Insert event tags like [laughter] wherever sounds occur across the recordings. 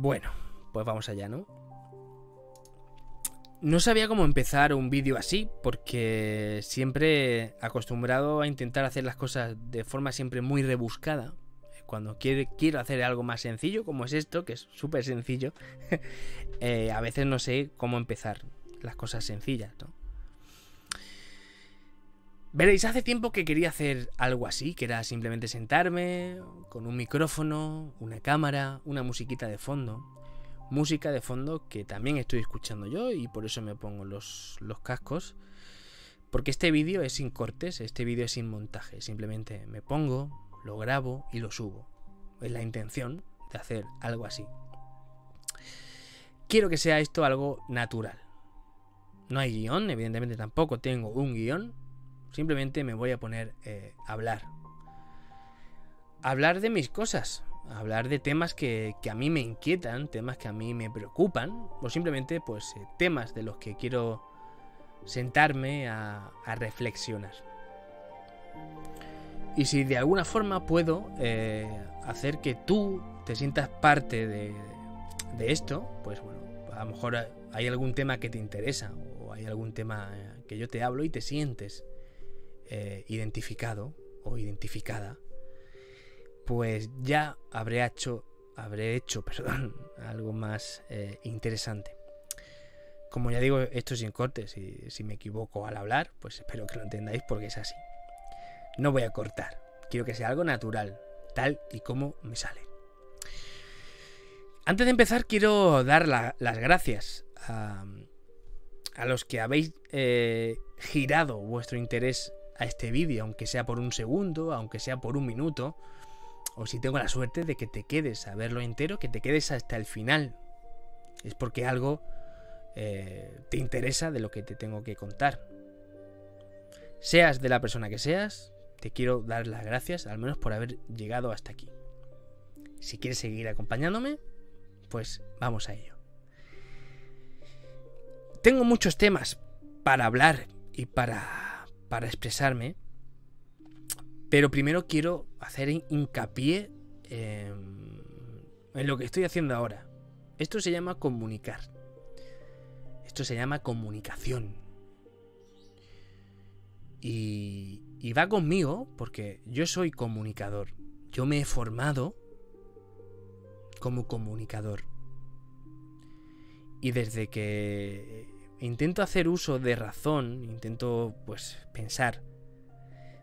Bueno, pues vamos allá, ¿no? No sabía cómo empezar un vídeo así, porque siempre acostumbrado a intentar hacer las cosas de forma siempre muy rebuscada. Cuando quiero hacer algo más sencillo, como es esto, que es súper sencillo, [laughs] eh, a veces no sé cómo empezar las cosas sencillas, ¿no? Veréis, hace tiempo que quería hacer algo así, que era simplemente sentarme con un micrófono, una cámara, una musiquita de fondo música de fondo que también estoy escuchando yo y por eso me pongo los, los cascos. Porque este vídeo es sin cortes, este vídeo es sin montaje. Simplemente me pongo, lo grabo y lo subo. Es la intención de hacer algo así. Quiero que sea esto algo natural. No hay guion, evidentemente tampoco tengo un guion. Simplemente me voy a poner eh, a hablar. Hablar de mis cosas, hablar de temas que, a mí me inquietan, temas que a mí me preocupan, o simplemente pues eh, temas de los que quiero sentarme a, reflexionar. Y si de alguna forma puedo eh, hacer que tú te sientas parte de, esto, pues bueno, a lo mejor hay algún tema que te interesa o hay algún tema que yo te hablo y te sientes identificado o identificada pues ya habré hecho, habré hecho, [laughs] perdón, algo más eh, interesante. Como ya digo, esto es sin cortes y si me equivoco al hablar, pues espero que lo entendáis porque es así. No voy a cortar, quiero que sea algo natural, tal y como me sale. Antes de empezar, quiero dar las gracias a, los que habéis eh, girado vuestro interés a este vídeo, aunque sea por un segundo, aunque sea por un minuto, o si tengo la suerte de que te quedes a verlo entero, que te quedes hasta el final. Es porque algo eh, te interesa de lo que te tengo que contar. Seas de la persona que seas, te quiero dar las gracias al menos por haber llegado hasta aquí. Si quieres seguir acompañándome, pues vamos a ello. Tengo muchos temas para hablar y para, para expresarme, pero primero quiero hacer hincapié en lo que estoy haciendo ahora. Esto se llama comunicar. Esto se llama comunicación. Y, y va conmigo porque yo soy comunicador. Yo me he formado como comunicador. Y desde que intento hacer uso de razón, intento pues pensar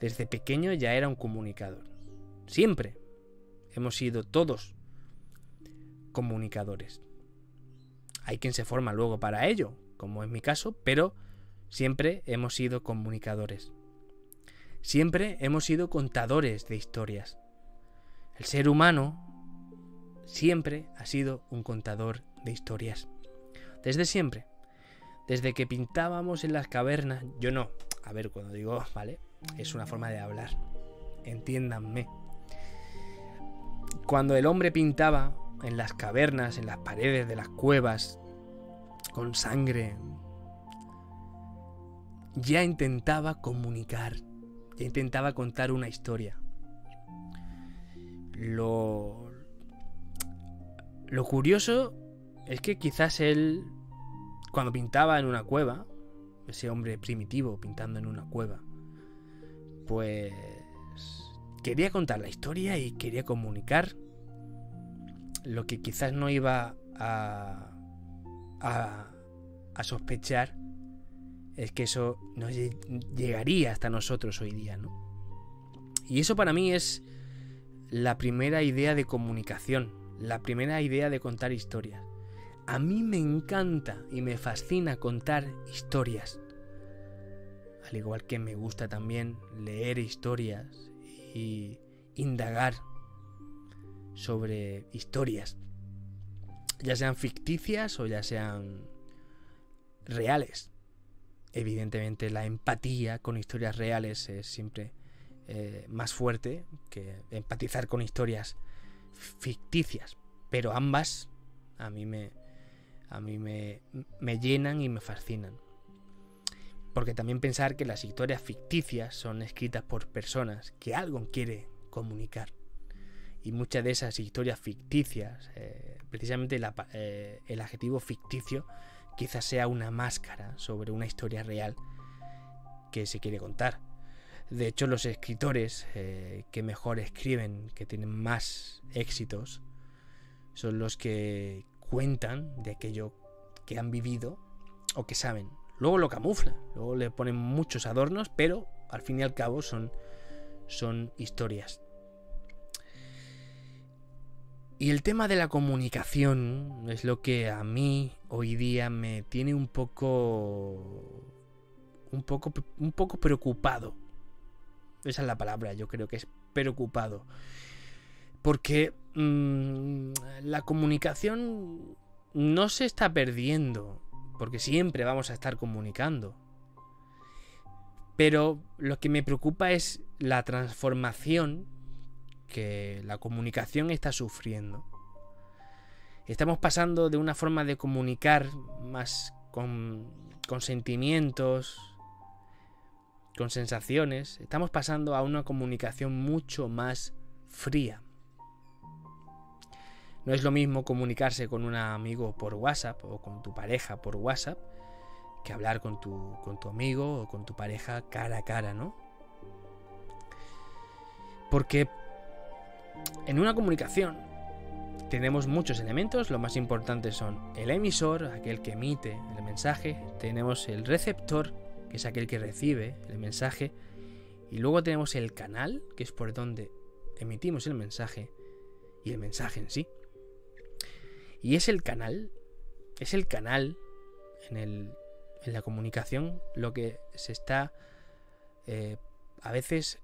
desde pequeño ya era un comunicador. Siempre hemos sido todos comunicadores. Hay quien se forma luego para ello, como es mi caso, pero siempre hemos sido comunicadores. Siempre hemos sido contadores de historias. El ser humano siempre ha sido un contador de historias. Desde siempre. Desde que pintábamos en las cavernas, yo no. A ver, cuando digo, ¿vale? es una forma de hablar. Entiéndanme. Cuando el hombre pintaba en las cavernas, en las paredes de las cuevas, con sangre, ya intentaba comunicar, ya intentaba contar una historia. Lo, lo curioso es que quizás él, cuando pintaba en una cueva, ese hombre primitivo pintando en una cueva, pues quería contar la historia y quería comunicar lo que quizás no iba a, sospechar es que eso no llegaría hasta nosotros hoy día, ¿no? Y eso para mí es la primera idea de comunicación, la primera idea de contar historias. A mí me encanta y me fascina contar historias al igual que me gusta también leer historias y indagar sobre historias, ya sean ficticias o ya sean reales. Evidentemente la empatía con historias reales es siempre eh, más fuerte que empatizar con historias ficticias, pero ambas a mí me, a mí me, me llenan y me fascinan. Porque también pensar que las historias ficticias son escritas por personas que algo quiere comunicar. Y muchas de esas historias ficticias, eh, precisamente eh, el adjetivo ficticio quizás sea una máscara sobre una historia real que se quiere contar. De hecho, los escritores eh, que mejor escriben, que tienen más éxitos, son los que cuentan de aquello que han vivido o que saben. Luego lo camuflan, luego le ponen muchos adornos, pero al fin y al cabo son, son historias. Y el tema de la comunicación es lo que a mí hoy día me tiene un poco un poco un poco preocupado. Esa es la palabra, yo creo que es preocupado. Porque mm, la comunicación no se está perdiendo, porque siempre vamos a estar comunicando. Pero lo que me preocupa es la transformación que la comunicación está sufriendo. Estamos pasando de una forma de comunicar más con, con sentimientos, con sensaciones, estamos pasando a una comunicación mucho más fría. No es lo mismo comunicarse con un amigo por WhatsApp o con tu pareja por WhatsApp que hablar con tu, con tu amigo o con tu pareja cara a cara, ¿no? Porque en una comunicación tenemos muchos elementos, lo más importantes son el emisor, aquel que emite el mensaje, tenemos el receptor, que es aquel que recibe el mensaje, y luego tenemos el canal, que es por donde emitimos el mensaje, y el mensaje en sí. Y es el canal, es el canal en, el, en la comunicación lo que se está eh, a veces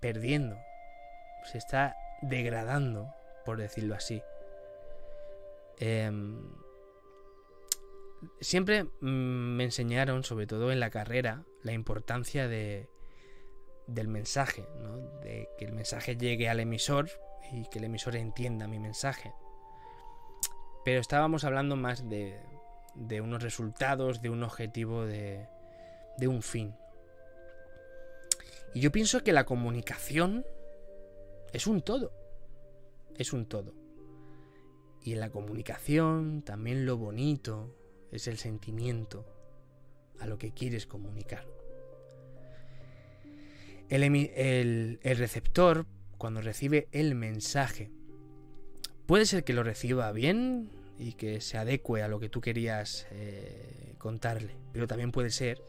perdiendo, se está degradando, por decirlo así. Em, siempre me enseñaron, sobre todo en la carrera, la importancia de, del mensaje, de que el mensaje llegue al emisor y que el emisor entienda mi mensaje. Pero estábamos hablando más de, unos resultados, de un objetivo, de, un fin. Y yo pienso que la comunicación es un todo. Es un todo. Y en la comunicación también lo bonito es el sentimiento a lo que quieres comunicar. El receptor, cuando recibe el mensaje, Puede ser que lo reciba bien y que se adecue a lo que tú querías eh, contarle, pero también puede ser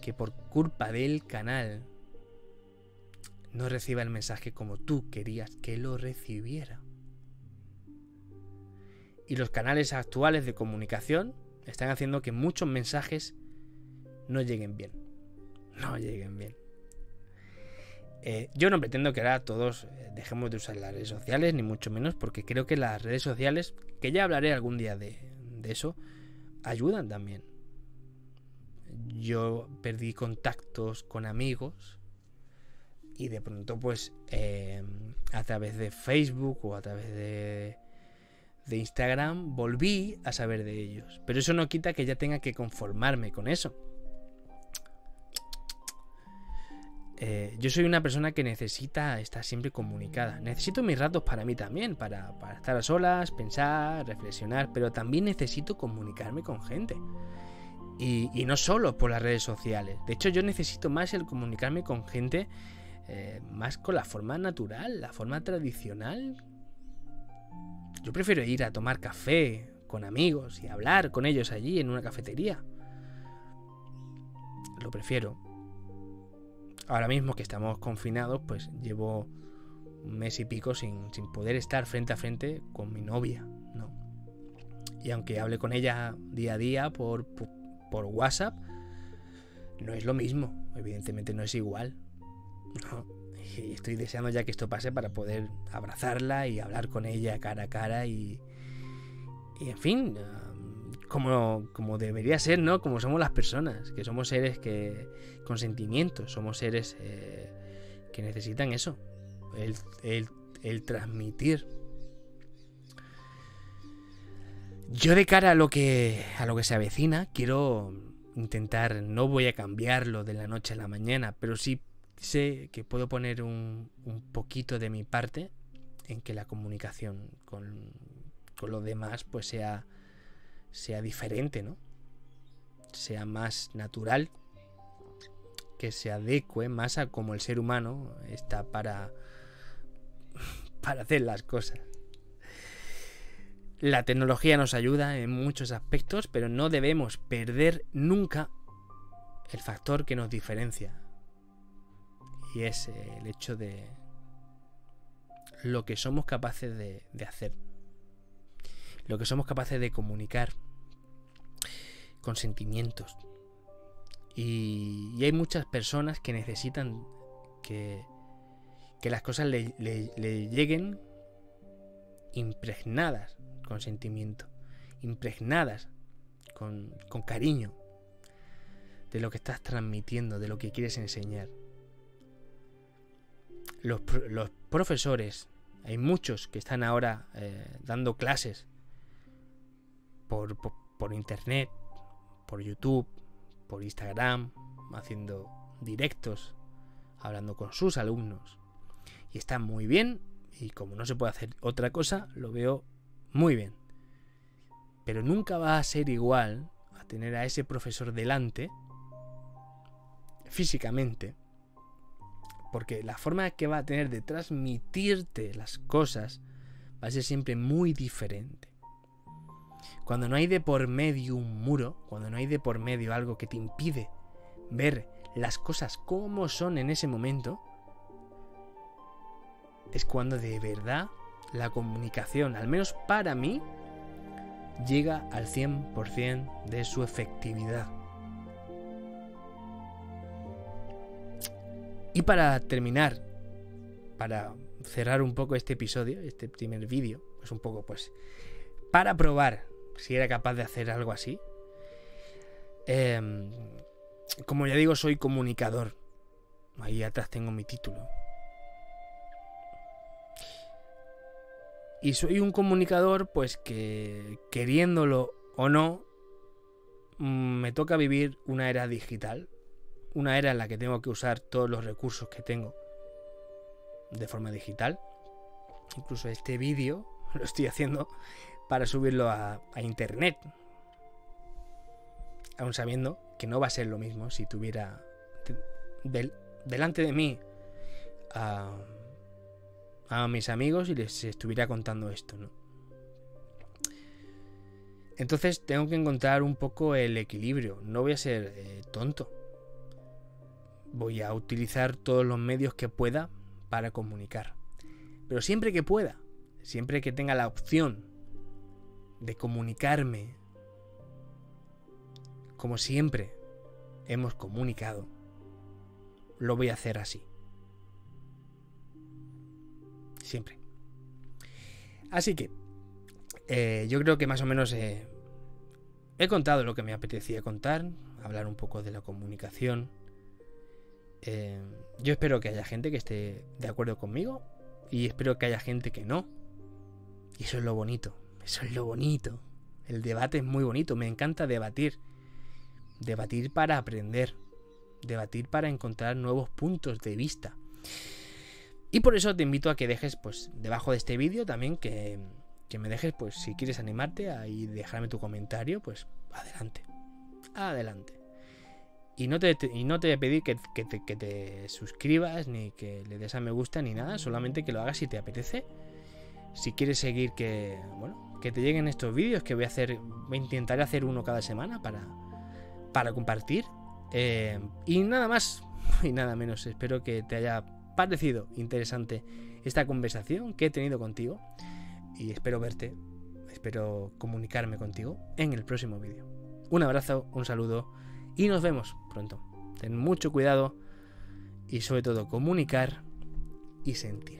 que por culpa del canal no reciba el mensaje como tú querías que lo recibiera. Y los canales actuales de comunicación están haciendo que muchos mensajes no lleguen bien. No lleguen bien. Eh, yo no pretendo que ahora todos eh, dejemos de usar las redes sociales, ni mucho menos, porque creo que las redes sociales, que ya hablaré algún día de, eso, ayudan también. Yo perdí contactos con amigos y de pronto pues eh, a través de Facebook o a través de, de Instagram volví a saber de ellos. Pero eso no quita que ya tenga que conformarme con eso. Eh, yo soy una persona que necesita estar siempre comunicada. Necesito mis ratos para mí también, para, estar a solas, pensar, reflexionar, pero también necesito comunicarme con gente. Y, no solo por las redes sociales. De hecho, yo necesito más el comunicarme con gente eh, más con la forma natural, la forma tradicional. Yo prefiero ir a tomar café con amigos y hablar con ellos allí en una cafetería. Lo prefiero ahora mismo que estamos confinados, pues llevo un mes y pico sin, poder estar frente a frente con mi novia, ¿no? Y aunque hable con ella día a día por, por, WhatsApp, no es lo mismo, evidentemente no es igual. Y estoy deseando ya que esto pase para poder abrazarla y hablar con ella cara a cara y, y en fin, como, como debería ser, ¿no? Como somos las personas, que somos seres que con sentimientos, somos seres eh, que necesitan eso, el, el, transmitir. Yo de cara a lo que a lo que se avecina, quiero intentar, no voy a cambiarlo de la noche a la mañana, pero sí sé que puedo poner un, un poquito de mi parte en que la comunicación con, con lo demás pues sea, sea diferente, ¿no? Sea más natural, que se adecue más a como el ser humano está para, [laughs] para hacer las cosas. La tecnología nos ayuda en muchos aspectos, pero no debemos perder nunca el factor que nos diferencia. Y es el hecho de lo que somos capaces de, hacer. Lo que somos capaces de comunicar con sentimientos. Y, hay muchas personas que necesitan que, que las cosas le, le lleguen impregnadas con sentimiento, impregnadas con, cariño de lo que estás transmitiendo, de lo que quieres enseñar. Los, profesores, hay muchos que están ahora eh, dando clases por, por, internet, por YouTube, por Instagram, haciendo directos, hablando con sus alumnos. Y está muy bien, y como no se puede hacer otra cosa, lo veo muy bien. Pero nunca va a ser igual a tener a ese profesor delante físicamente. Porque la forma que va a tener de transmitirte las cosas va a ser siempre muy diferente. Cuando no hay de por medio un muro, cuando no hay de por medio algo que te impide ver las cosas como son en ese momento, es cuando de verdad la comunicación, al menos para mí, llega al 100% de su efectividad. Y para terminar, para cerrar un poco este episodio, este primer vídeo, pues un poco pues, para probar si era capaz de hacer algo así. Em, como ya digo, soy comunicador. Ahí atrás tengo mi título. Y soy un comunicador, pues que queriéndolo o no, mm, me toca vivir una era digital. Una era en la que tengo que usar todos los recursos que tengo de forma digital. Incluso este vídeo [laughs] lo estoy haciendo para subirlo a, internet. Aún sabiendo que no va a ser lo mismo si tuviera delante de mí a mis amigos y les estuviera contando esto, ¿no? Entonces tengo que encontrar un poco el equilibrio. No voy a ser eh, tonto. Voy a utilizar todos los medios que pueda para comunicar. Pero siempre que pueda, siempre que tenga la opción de comunicarme como siempre hemos comunicado, lo voy a hacer así siempre. Así que eh, yo creo que más o menos he contado lo que me apetecía contar, hablar un poco de la comunicación. Eh, yo espero que haya gente que esté de acuerdo conmigo y espero que haya gente que no. Y eso es lo bonito, eso es lo bonito. El debate es muy bonito, me encanta debatir. Debatir para aprender, debatir para encontrar nuevos puntos de vista. Y por eso te invito a que dejes, pues, debajo de este vídeo también que, me dejes, pues, si quieres animarte a y dejarme tu comentario, pues, adelante. Adelante. Y no te, y no te a pedir que, te, que, te, suscribas, ni que le des a me gusta, ni nada, solamente que lo hagas si te apetece. Si quieres seguir que, bueno, que te lleguen estos vídeos, que voy a hacer, voy a intentar hacer uno cada semana para, para compartir. Eh, y nada más, [laughs] y nada menos. Espero que te haya parecido interesante esta conversación que he tenido contigo y espero verte, espero comunicarme contigo en el próximo vídeo. Un abrazo, un saludo y nos vemos pronto. Ten mucho cuidado y sobre todo comunicar y sentir.